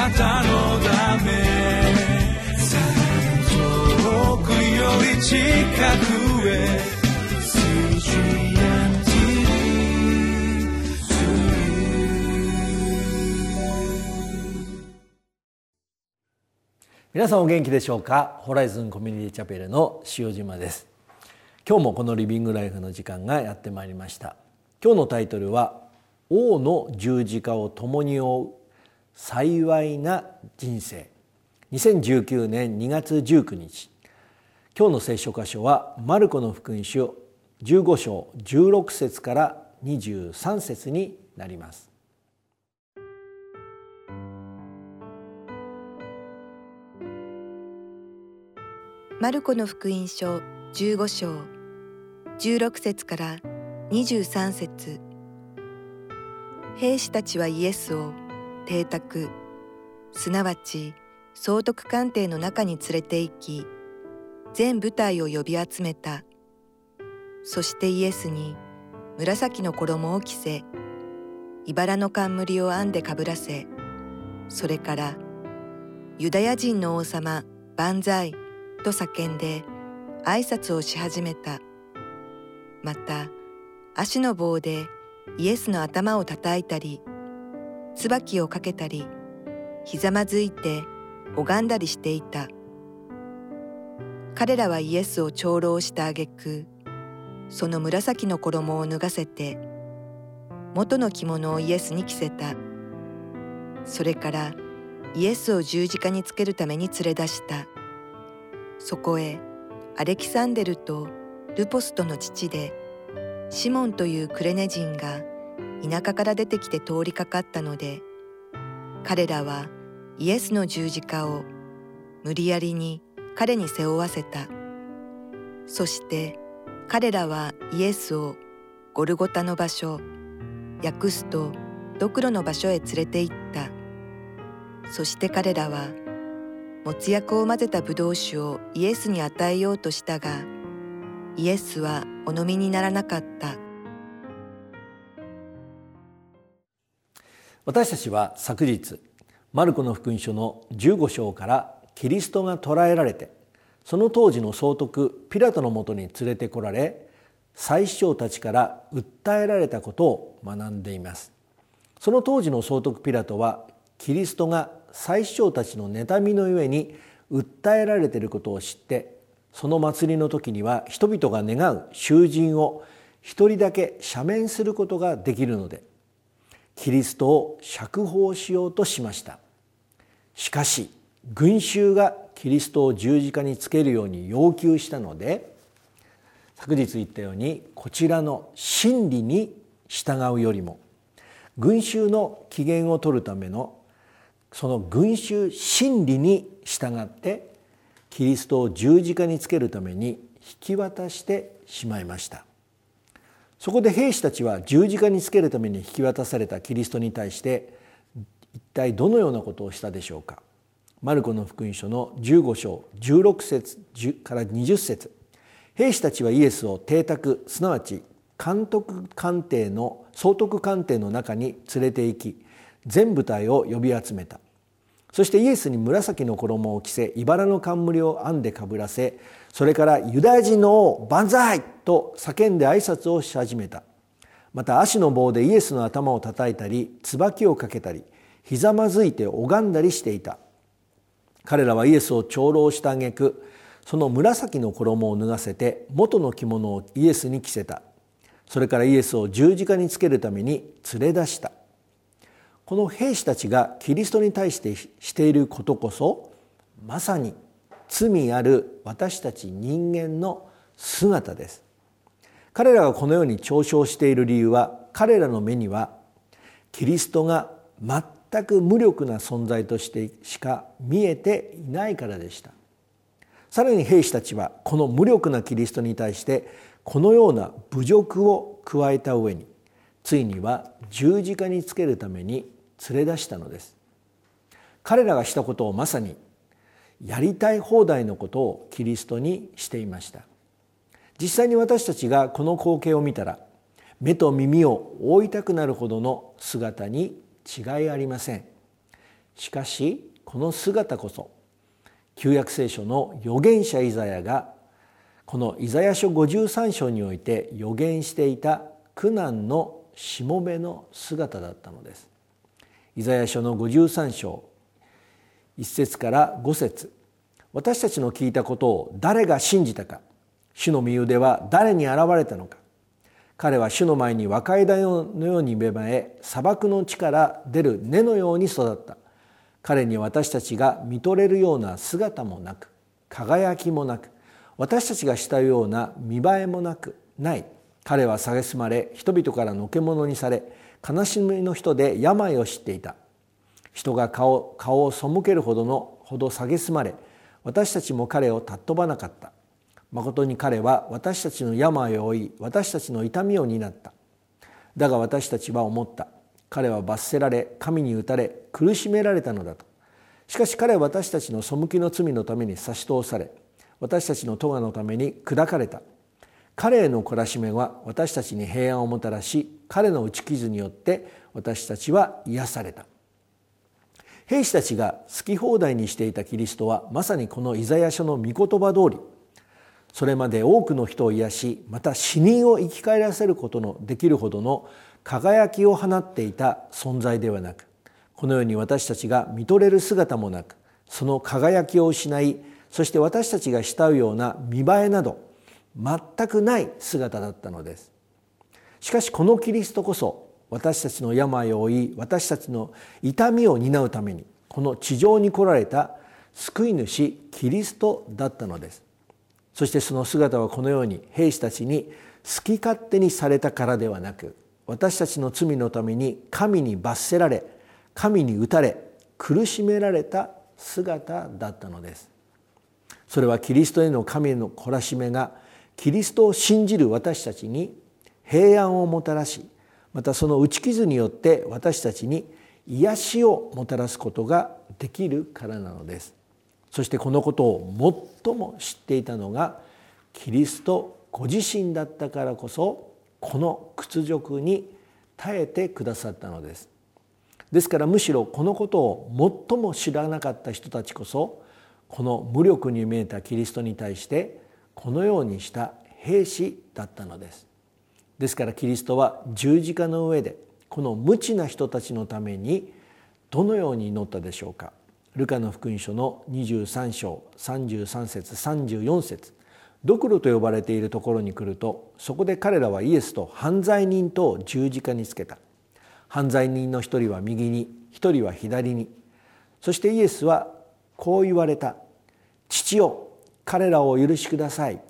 なたのため遠くより近くへ皆さんお元気でしょうか？ホライズンコミュニティチャペルの塩島です。今日もこのリビングライフの時間がやってまいりました。今日のタイトルは王の十字架を共に追う幸いな人生。2019年2月19日。今日の聖書箇所はマルコの福音書15章16節から23節になります。マルコの福音書15章16節から23節。兵士たちはイエスを邸宅すなわち総督官邸の中に連れて行き全部隊を呼び集めたそしてイエスに紫の衣を着せ茨の冠を編んでかぶらせそれからユダヤ人の王様万歳と叫んで挨拶をし始めた。また足の棒でイエスの頭を叩いたり、椿をかけたり、ひざまずいて拝んだりしていた。彼らはイエスを長老した挙句、その紫の衣を脱がせて、元の着物をイエスに着せた。それからイエスを十字架につけるために連れ出した。そこへアレキサンデルとルポストの父でシモンというクレネ人が田舎から出てきて通りかかったので彼らはイエスの十字架を無理やりに彼に背負わせた。そして彼らはイエスをゴルゴタの場所訳すとドクロの場所へ連れて行った。そして彼らはもつ薬を混ぜたブドウ酒をイエスに与えようとしたがイエスはお飲みにならなかった。私たちは昨日マルコの福音書の15章からキリストが捕らえられてその当時の総督ピラトのもとに連れてこられ最首長たちから訴えられたことを学んでいます。その当時の総督ピラトはキリストが最首長たちの妬みのゆえに訴えられていることを知ってその祭りの時には人々が願う囚人を一人だけ赦免することができるのでキリストを釈放しようとしました。しかし群衆がキリストを十字架につけるように要求したので昨日言ったようにこちらの真理に従うよりも群衆の機嫌を取るためのその群衆真理に従ってキリストを十字架につけるために引き渡してしまいました。そこで兵士たちは十字架につけるために引き渡されたキリストに対して一体どのようなことをしたでしょうか？マルコの福音書の15章16節から20節。兵士たちはイエスを邸宅すなわち監督官邸の総督官邸の中に連れて行き全部隊を呼び集めた。そしてイエスに紫の衣を着せ茨の冠を編んでかぶらせそれからユダヤ人の王万歳！と叫んで挨拶をし始めた。また足の棒でイエスの頭を叩いたり椿をかけたりひざまずいて拝んだりしていた。彼らはイエスを長老した挙句その紫の衣を脱がせて元の着物をイエスに着せた。それからイエスを十字架につけるために連れ出した。この兵士たちがキリストに対してしていることこそまさに罪ある私たち人間の姿です。彼らがこのように嘲笑している理由は彼らの目にはキリストが全く無力な存在としてしか見えていないからでした。さらに兵士たちはこの無力なキリストに対してこのような侮辱を加えた上についには十字架につけるために連れ出したのです。彼らがしたことをまさにやりたい放題のことをキリストにしていました。実際に私たちがこの光景を見たら目と耳を覆いたくなるほどの姿に違いありません。しかしこの姿こそ旧約聖書の預言者イザヤがこのイザヤ書53章において予言していた苦難のしもべの姿だったのです。イザヤ書の53章1節から5節。私たちの聞いたことを誰が信じたか。主の身腕は誰に現れたのか。彼は主の前に若枝のように芽生え砂漠の地から出る根のように育った。彼に私たちが見とれるような姿もなく輝きもなく私たちがしたような見栄えもなくない。彼は蔑まれ人々からのけ者にされ悲しみの人で病を知っていた。人が顔顔を背けるほどのほど蔑まれ私たちも彼を尊ばなかった。誠に彼は私たちの病を負い私たちの痛みを担った。だが私たちは思った。彼は罰せられ神に打たれ苦しめられたのだと。しかし彼は私たちの背きの罪のために差し通され私たちの咎のために砕かれた。彼への懲らしめは私たちに平安をもたらし彼の打ち傷によって私たちは癒された。兵士たちが好き放題にしていたキリストはまさにこのイザヤ書の御言葉通りそれまで多くの人を癒しまた死人を生き返らせることのできるほどの輝きを放っていた存在ではなくこのように私たちが見とれる姿もなくその輝きを失いそして私たちが慕うような見栄えなど全くない姿だったのです。しかしこのキリストこそ私たちの病を負い私たちの痛みを担うためにこの地上に来られた救い主キリストだったのです。そしてその姿はこのように兵士たちに好き勝手にされたからではなく私たちの罪のために神に罰せられ神に打たれ苦しめられた姿だったのです。それはキリストへの神の懲らしめがキリストを信じる私たちに平安をもたらしまたその打ち傷によって私たちに癒しをもたらすことができるからなのです。そしてこのことを最も知っていたのがキリストご自身だったからこそこの屈辱に耐えてくださったのです。ですからむしろこのことを最も知らなかった人たちこそこの無力に見えたキリストに対してこのようにした兵士だったのです。ですからキリストは十字架の上でこの無知な人たちのためにどのように祈ったでしょうか。ルカの福音書の23章33節34節。ドクロと呼ばれているところに来るとそこで彼らはイエスと犯罪人と十字架につけた。犯罪人の一人は右に一人は左に。そしてイエスはこう言われた「父よ彼らを許しください。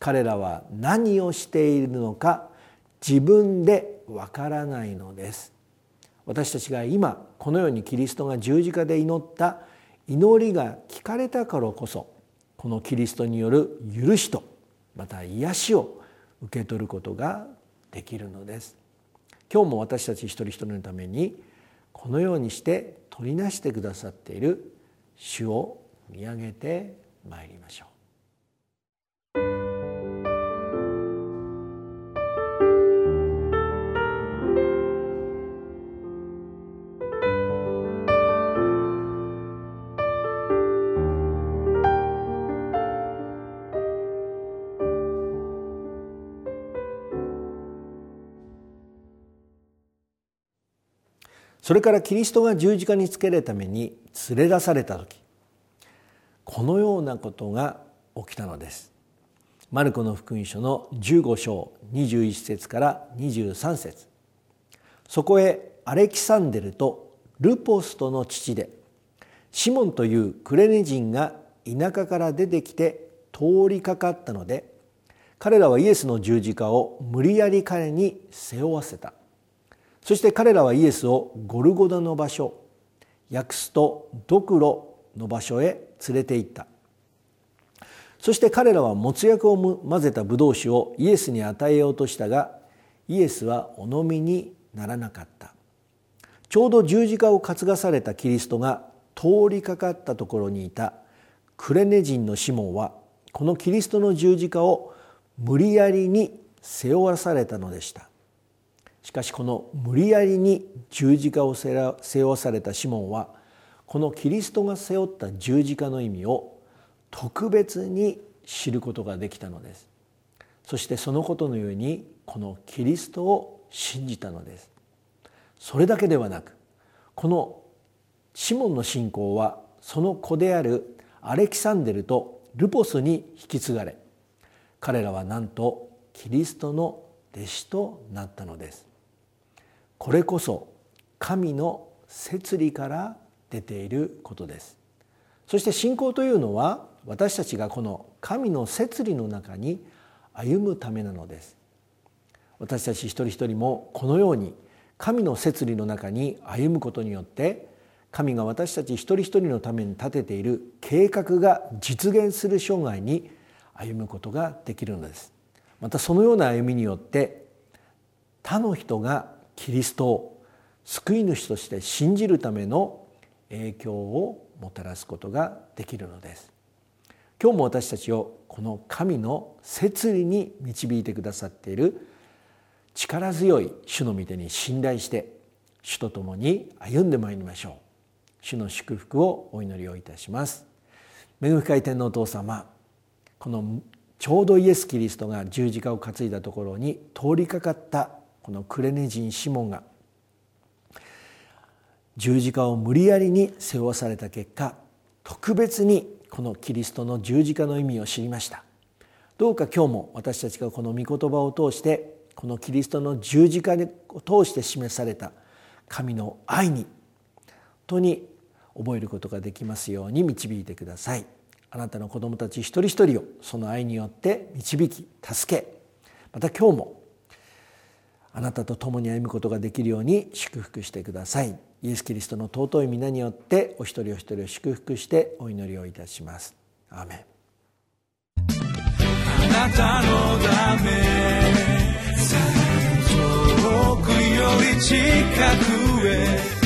彼らは何をしているのか自分でわからないのです。私たちが今このようにキリストが十字架で祈った祈りが聞かれたからこそこのキリストによる許しとまた癒しを受け取ることができるのです。今日も私たち一人一人のためにこのようにして取りなしてくださっている主を見上げてまいりましょう。それからキリストが十字架につけるために連れ出された時このようなことが起きたのです。マルコの福音書の15章21節から23節。そこへアレキサンデルとルポストの父でシモンというクレネ人が田舎から出てきて通りかかったので彼らはイエスの十字架を無理やり彼に背負わせた。そして彼らはイエスをゴルゴダの場所訳すとドクロの場所へ連れて行った。そして彼らはもつ薬を混ぜたブドウ酒をイエスに与えようとしたがイエスはお飲みにならなかった。ちょうど十字架を担がされたキリストが通りかかったところにいたクレネ人のシモンはこのキリストの十字架を無理やりに背負わされたのでした。しかしこの無理やりに十字架を背負わされたシモンはこのキリストが背負った十字架の意味を特別に知ることができたのです。そしてそのことのようにこのキリストを信じたのです。それだけではなくこのシモンの信仰はその子であるアレキサンデルとルポスに引き継がれ彼らはなんとキリストの弟子となったのです。これこそ神の摂理から出ていることです。そして信仰というのは私たちがこの神の摂理の中に歩むためなのです。私たち一人一人もこのように神の摂理の中に歩むことによって神が私たち一人一人のために立てている計画が実現する生涯に歩むことができるのです。またそのような歩みによって他の人がキリストを救い主として信じるための影響をもたらすことができるのです。今日も私たちをこの神の摂理に導いてくださっている力強い主の御手に信頼して主と共に歩んでまいりましょう。主の祝福をお祈りをいたします。恵み深い天皇お父様このちょうどイエス・キリストが十字架を担いだところに通りかかったこのクレネ人シモンが十字架を無理やりに背負わされた結果特別にこのキリストの十字架の意味を知りました。どうか今日も私たちがこの御言葉を通してこのキリストの十字架を通して示された神の愛に本当に覚えることができますように導いてください。あなたの子供たち一人一人をその愛によって導き助け。また今日もあなたと共に歩むことができるように祝福してください。イエス・キリストの尊い皆によってお一人お一人を祝福してお祈りをいたします。アーメン。あなたのため遠くより近くへ。